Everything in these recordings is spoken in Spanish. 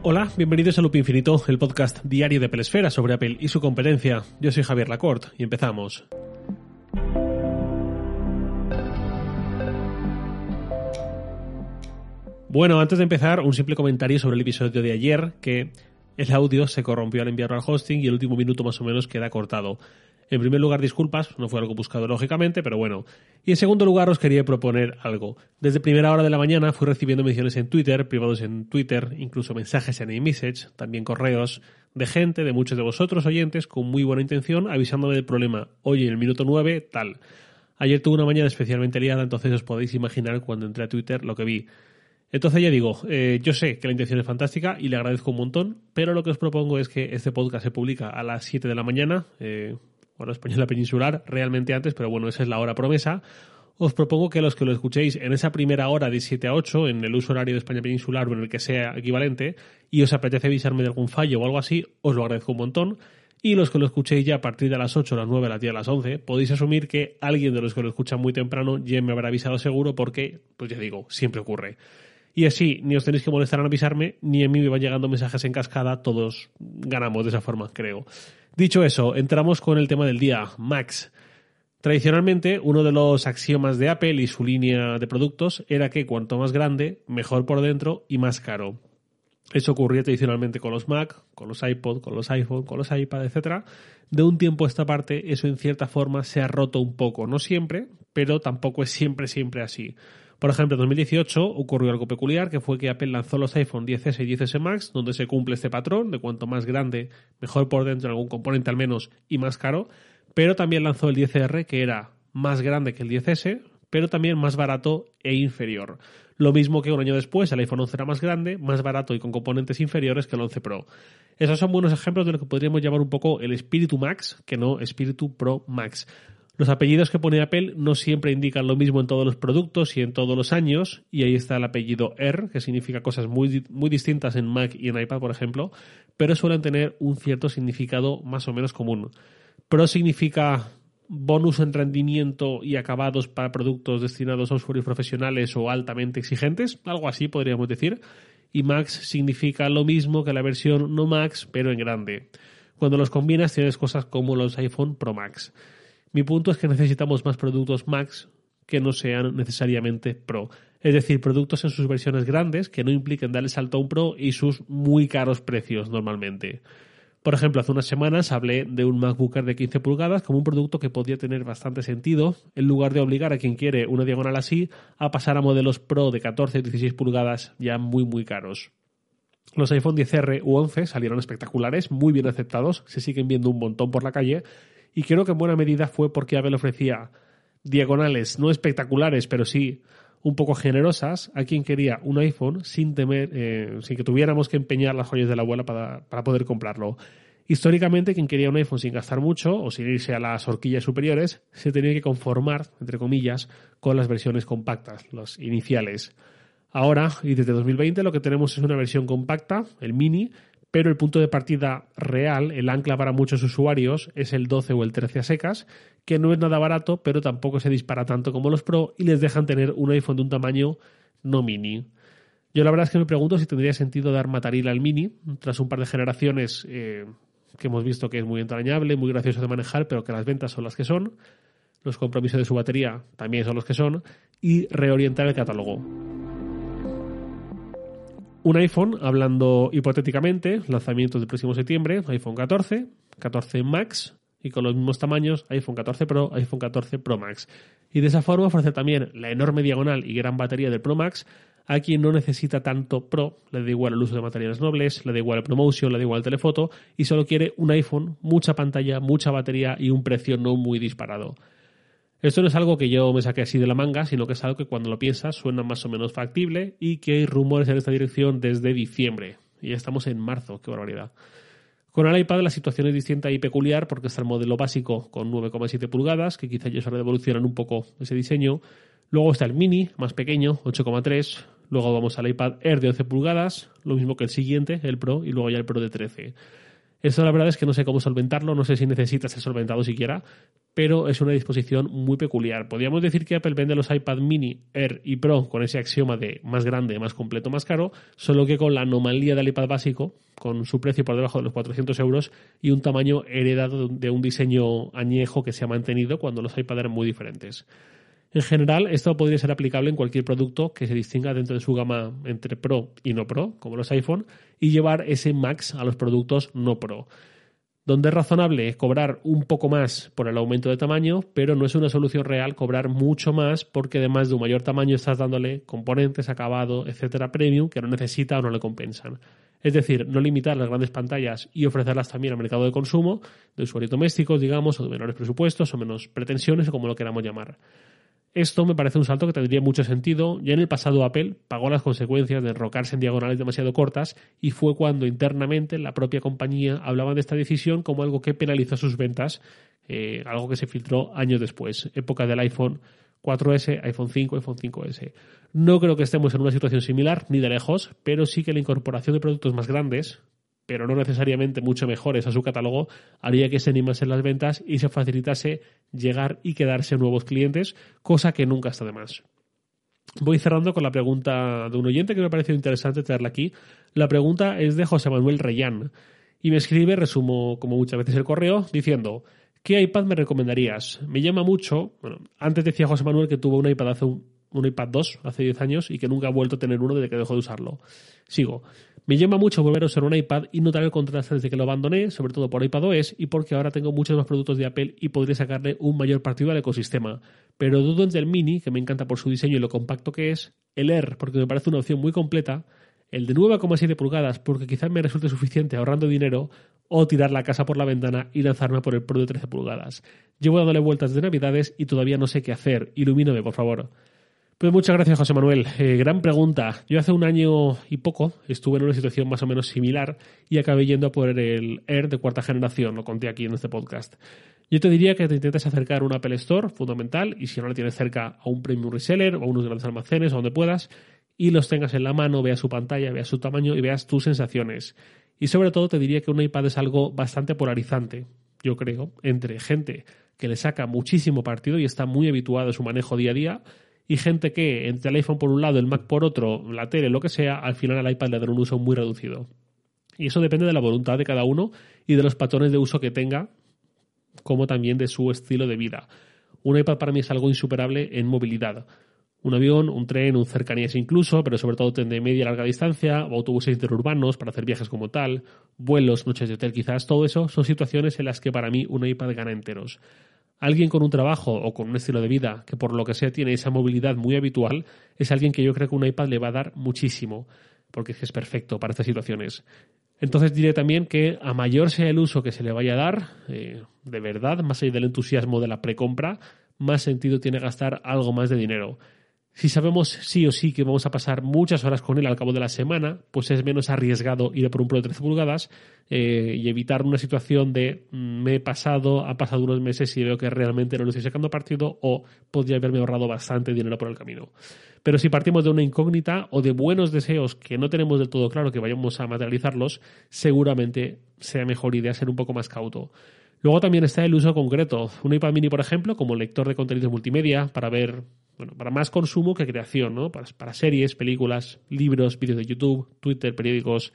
Hola, bienvenidos a Loop Infinito, el podcast diario de Pelesfera sobre Apple y su competencia. Yo soy Javier Lacorte y empezamos. Bueno, antes de empezar, un simple comentario sobre el episodio de ayer, que el audio se corrompió al enviarlo al hosting y el último minuto más o menos queda cortado. En primer lugar, disculpas, no fue algo buscado lógicamente, pero bueno. Y en segundo lugar, os quería proponer algo. Desde primera hora de la mañana fui recibiendo menciones en Twitter, privados en Twitter, incluso mensajes en iMessage, también correos, de gente, de muchos de vosotros oyentes, con muy buena intención, avisándome del problema. Oye, en el minuto 9, tal. Ayer tuve una mañana especialmente liada, entonces os podéis imaginar cuando entré a Twitter lo que vi. Entonces ya digo, eh, yo sé que la intención es fantástica y le agradezco un montón, pero lo que os propongo es que este podcast se publica a las 7 de la mañana, eh, bueno, española peninsular, realmente antes, pero bueno, esa es la hora promesa. Os propongo que los que lo escuchéis en esa primera hora de 7 a 8, en el uso horario de España peninsular o en el que sea equivalente, y os apetece avisarme de algún fallo o algo así, os lo agradezco un montón. Y los que lo escuchéis ya a partir de las 8, las 9, las 10, las 11, podéis asumir que alguien de los que lo escuchan muy temprano ya me habrá avisado seguro porque, pues ya digo, siempre ocurre. Y así, ni os tenéis que molestar en avisarme, ni a mí me van llegando mensajes en cascada, todos ganamos de esa forma, creo. Dicho eso, entramos con el tema del día, Max. Tradicionalmente, uno de los axiomas de Apple y su línea de productos era que cuanto más grande, mejor por dentro y más caro. Eso ocurría tradicionalmente con los Mac, con los iPod, con los iPhone, con los iPad, etc. De un tiempo a esta parte, eso en cierta forma se ha roto un poco. No siempre, pero tampoco es siempre, siempre así. Por ejemplo, en 2018 ocurrió algo peculiar, que fue que Apple lanzó los iPhone 10S y 10S Max, donde se cumple este patrón de cuanto más grande, mejor por dentro, algún componente al menos, y más caro. Pero también lanzó el 10R, que era más grande que el 10S, pero también más barato e inferior. Lo mismo que un año después, el iPhone 11 era más grande, más barato y con componentes inferiores que el 11 Pro. Esos son buenos ejemplos de lo que podríamos llamar un poco el espíritu Max, que no espíritu Pro Max. Los apellidos que pone Apple no siempre indican lo mismo en todos los productos y en todos los años, y ahí está el apellido R, que significa cosas muy, muy distintas en Mac y en iPad, por ejemplo, pero suelen tener un cierto significado más o menos común. Pro significa bonus en rendimiento y acabados para productos destinados a usuarios profesionales o altamente exigentes, algo así podríamos decir, y Max significa lo mismo que la versión no Max, pero en grande. Cuando los combinas tienes cosas como los iPhone Pro Max. Mi punto es que necesitamos más productos Max que no sean necesariamente Pro. Es decir, productos en sus versiones grandes que no impliquen dar el salto a un Pro y sus muy caros precios normalmente. Por ejemplo, hace unas semanas hablé de un MacBook Air de 15 pulgadas como un producto que podía tener bastante sentido, en lugar de obligar a quien quiere una diagonal así a pasar a modelos Pro de 14 y 16 pulgadas ya muy muy caros. Los iPhone 10R u 11 salieron espectaculares, muy bien aceptados, se siguen viendo un montón por la calle y creo que en buena medida fue porque Apple ofrecía diagonales no espectaculares, pero sí un poco generosas a quien quería un iPhone sin temer, eh, sin que tuviéramos que empeñar las joyas de la abuela para, para poder comprarlo. Históricamente, quien quería un iPhone sin gastar mucho o sin irse a las horquillas superiores, se tenía que conformar, entre comillas, con las versiones compactas, las iniciales. Ahora, y desde 2020, lo que tenemos es una versión compacta, el mini, pero el punto de partida real, el ancla para muchos usuarios, es el 12 o el 13 a secas, que no es nada barato, pero tampoco se dispara tanto como los Pro y les dejan tener un iPhone de un tamaño no mini. Yo la verdad es que me pregunto si tendría sentido dar mataril al mini, tras un par de generaciones eh, que hemos visto que es muy entrañable, muy gracioso de manejar, pero que las ventas son las que son, los compromisos de su batería también son los que son, y reorientar el catálogo un iPhone, hablando hipotéticamente, lanzamiento del próximo septiembre, iPhone 14, 14 Max y con los mismos tamaños, iPhone 14 Pro, iPhone 14 Pro Max. Y de esa forma ofrece también la enorme diagonal y gran batería del Pro Max a quien no necesita tanto Pro, le da igual el uso de materiales nobles, le da igual el promotion, le da igual el telefoto y solo quiere un iPhone, mucha pantalla, mucha batería y un precio no muy disparado. Esto no es algo que yo me saque así de la manga, sino que es algo que cuando lo piensas suena más o menos factible y que hay rumores en esta dirección desde diciembre. Y ya estamos en marzo, qué barbaridad. Con el iPad la situación es distinta y peculiar porque está el modelo básico con 9,7 pulgadas, que quizá ya se evolucionan un poco ese diseño. Luego está el mini, más pequeño, 8,3. Luego vamos al iPad Air de 11 pulgadas, lo mismo que el siguiente, el Pro, y luego ya el Pro de 13. Esto la verdad es que no sé cómo solventarlo, no sé si necesita ser solventado siquiera, pero es una disposición muy peculiar. Podríamos decir que Apple vende los iPad mini, Air y Pro con ese axioma de más grande, más completo, más caro, solo que con la anomalía del iPad básico, con su precio por debajo de los 400 euros y un tamaño heredado de un diseño añejo que se ha mantenido cuando los iPad eran muy diferentes. En general, esto podría ser aplicable en cualquier producto que se distinga dentro de su gama entre Pro y no Pro, como los iPhone, y llevar ese Max a los productos no Pro. Donde es razonable cobrar un poco más por el aumento de tamaño, pero no es una solución real cobrar mucho más porque además de un mayor tamaño estás dándole componentes, acabado, etcétera, premium que no necesita o no le compensan. Es decir, no limitar las grandes pantallas y ofrecerlas también al mercado de consumo, de usuarios domésticos, digamos, o de menores presupuestos o menos pretensiones o como lo queramos llamar. Esto me parece un salto que tendría mucho sentido. Ya en el pasado Apple pagó las consecuencias de enrocarse en diagonales demasiado cortas y fue cuando internamente la propia compañía hablaba de esta decisión como algo que penalizó sus ventas, eh, algo que se filtró años después, época del iPhone 4S, iPhone 5, iPhone 5S. No creo que estemos en una situación similar, ni de lejos, pero sí que la incorporación de productos más grandes, pero no necesariamente mucho mejores a su catálogo, haría que se animase las ventas y se facilitase llegar y quedarse nuevos clientes, cosa que nunca está de más. Voy cerrando con la pregunta de un oyente que me ha parecido interesante traerla aquí. La pregunta es de José Manuel Reyán y me escribe, resumo como muchas veces el correo, diciendo ¿qué iPad me recomendarías? Me llama mucho, bueno, antes decía José Manuel que tuvo un iPad hace un, un iPad 2 hace 10 años y que nunca ha vuelto a tener uno desde que dejó de usarlo. Sigo. Me llama mucho volver a usar un iPad y notar el contraste desde que lo abandoné, sobre todo por iPadOS y porque ahora tengo muchos más productos de Apple y podré sacarle un mayor partido al ecosistema. Pero dudo entre el Mini, que me encanta por su diseño y lo compacto que es, el Air, porque me parece una opción muy completa, el de 9,7 pulgadas, porque quizás me resulte suficiente ahorrando dinero, o tirar la casa por la ventana y lanzarme por el Pro de 13 pulgadas. Llevo dándole vueltas de Navidades y todavía no sé qué hacer. Ilumíname, por favor. Pues muchas gracias, José Manuel. Eh, gran pregunta. Yo hace un año y poco estuve en una situación más o menos similar y acabé yendo a por el Air de cuarta generación, lo conté aquí en este podcast. Yo te diría que te intentes acercar a un Apple Store, fundamental, y si no la tienes cerca a un premium reseller o a unos grandes almacenes o donde puedas, y los tengas en la mano, veas su pantalla, veas su tamaño y veas tus sensaciones. Y sobre todo te diría que un iPad es algo bastante polarizante, yo creo, entre gente que le saca muchísimo partido y está muy habituado a su manejo día a día, y gente que entre el iPhone por un lado, el Mac por otro, la tele, lo que sea, al final al iPad le dan un uso muy reducido. Y eso depende de la voluntad de cada uno y de los patrones de uso que tenga, como también de su estilo de vida. Un iPad para mí es algo insuperable en movilidad. Un avión, un tren, un cercanías incluso, pero sobre todo tren de media y larga distancia, o autobuses interurbanos para hacer viajes como tal, vuelos, noches de hotel quizás, todo eso son situaciones en las que para mí un iPad gana enteros. Alguien con un trabajo o con un estilo de vida que por lo que sea tiene esa movilidad muy habitual es alguien que yo creo que un iPad le va a dar muchísimo, porque es perfecto para estas situaciones. Entonces diré también que a mayor sea el uso que se le vaya a dar, eh, de verdad, más allá del entusiasmo de la precompra, más sentido tiene gastar algo más de dinero. Si sabemos sí o sí que vamos a pasar muchas horas con él al cabo de la semana, pues es menos arriesgado ir por un Pro de 13 pulgadas eh, y evitar una situación de mm, me he pasado, ha pasado unos meses y veo que realmente no lo estoy sacando partido o podría haberme ahorrado bastante dinero por el camino. Pero si partimos de una incógnita o de buenos deseos que no tenemos del todo claro que vayamos a materializarlos, seguramente sea mejor idea ser un poco más cauto. Luego también está el uso concreto. Un iPad mini, por ejemplo, como lector de contenidos multimedia para ver bueno, para más consumo que creación, ¿no? Para, series, películas, libros, vídeos de YouTube, Twitter, periódicos,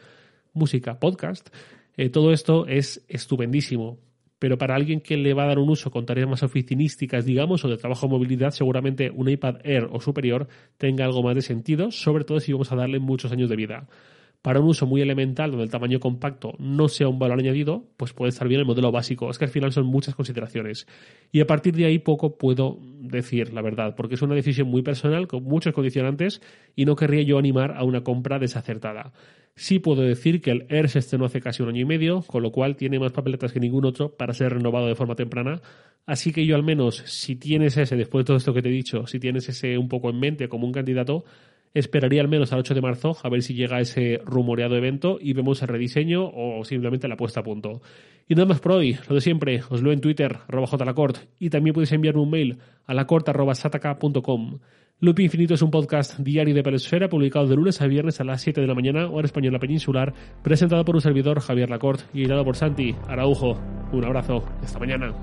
música, podcast. Eh, todo esto es estupendísimo. Pero para alguien que le va a dar un uso con tareas más oficinísticas, digamos, o de trabajo o movilidad, seguramente un iPad Air o superior tenga algo más de sentido, sobre todo si vamos a darle muchos años de vida para un uso muy elemental donde el tamaño compacto no sea un valor añadido, pues puede estar bien el modelo básico. Es que al final son muchas consideraciones. Y a partir de ahí poco puedo decir, la verdad, porque es una decisión muy personal con muchos condicionantes y no querría yo animar a una compra desacertada. Sí puedo decir que el Air se estrenó hace casi un año y medio, con lo cual tiene más papeletas que ningún otro para ser renovado de forma temprana. Así que yo al menos, si tienes ese, después de todo esto que te he dicho, si tienes ese un poco en mente como un candidato, esperaría al menos al 8 de marzo a ver si llega ese rumoreado evento y vemos el rediseño o simplemente la puesta a punto. Y nada más por hoy, lo de siempre, os leo en Twitter, arroba jlacort, y también podéis enviarme un mail a lacort.sataka.com. Loop Infinito es un podcast diario de Pelesfera publicado de lunes a viernes a las 7 de la mañana, hora española peninsular, presentado por un servidor Javier Lacort y editado por Santi Araujo. Un abrazo, hasta mañana.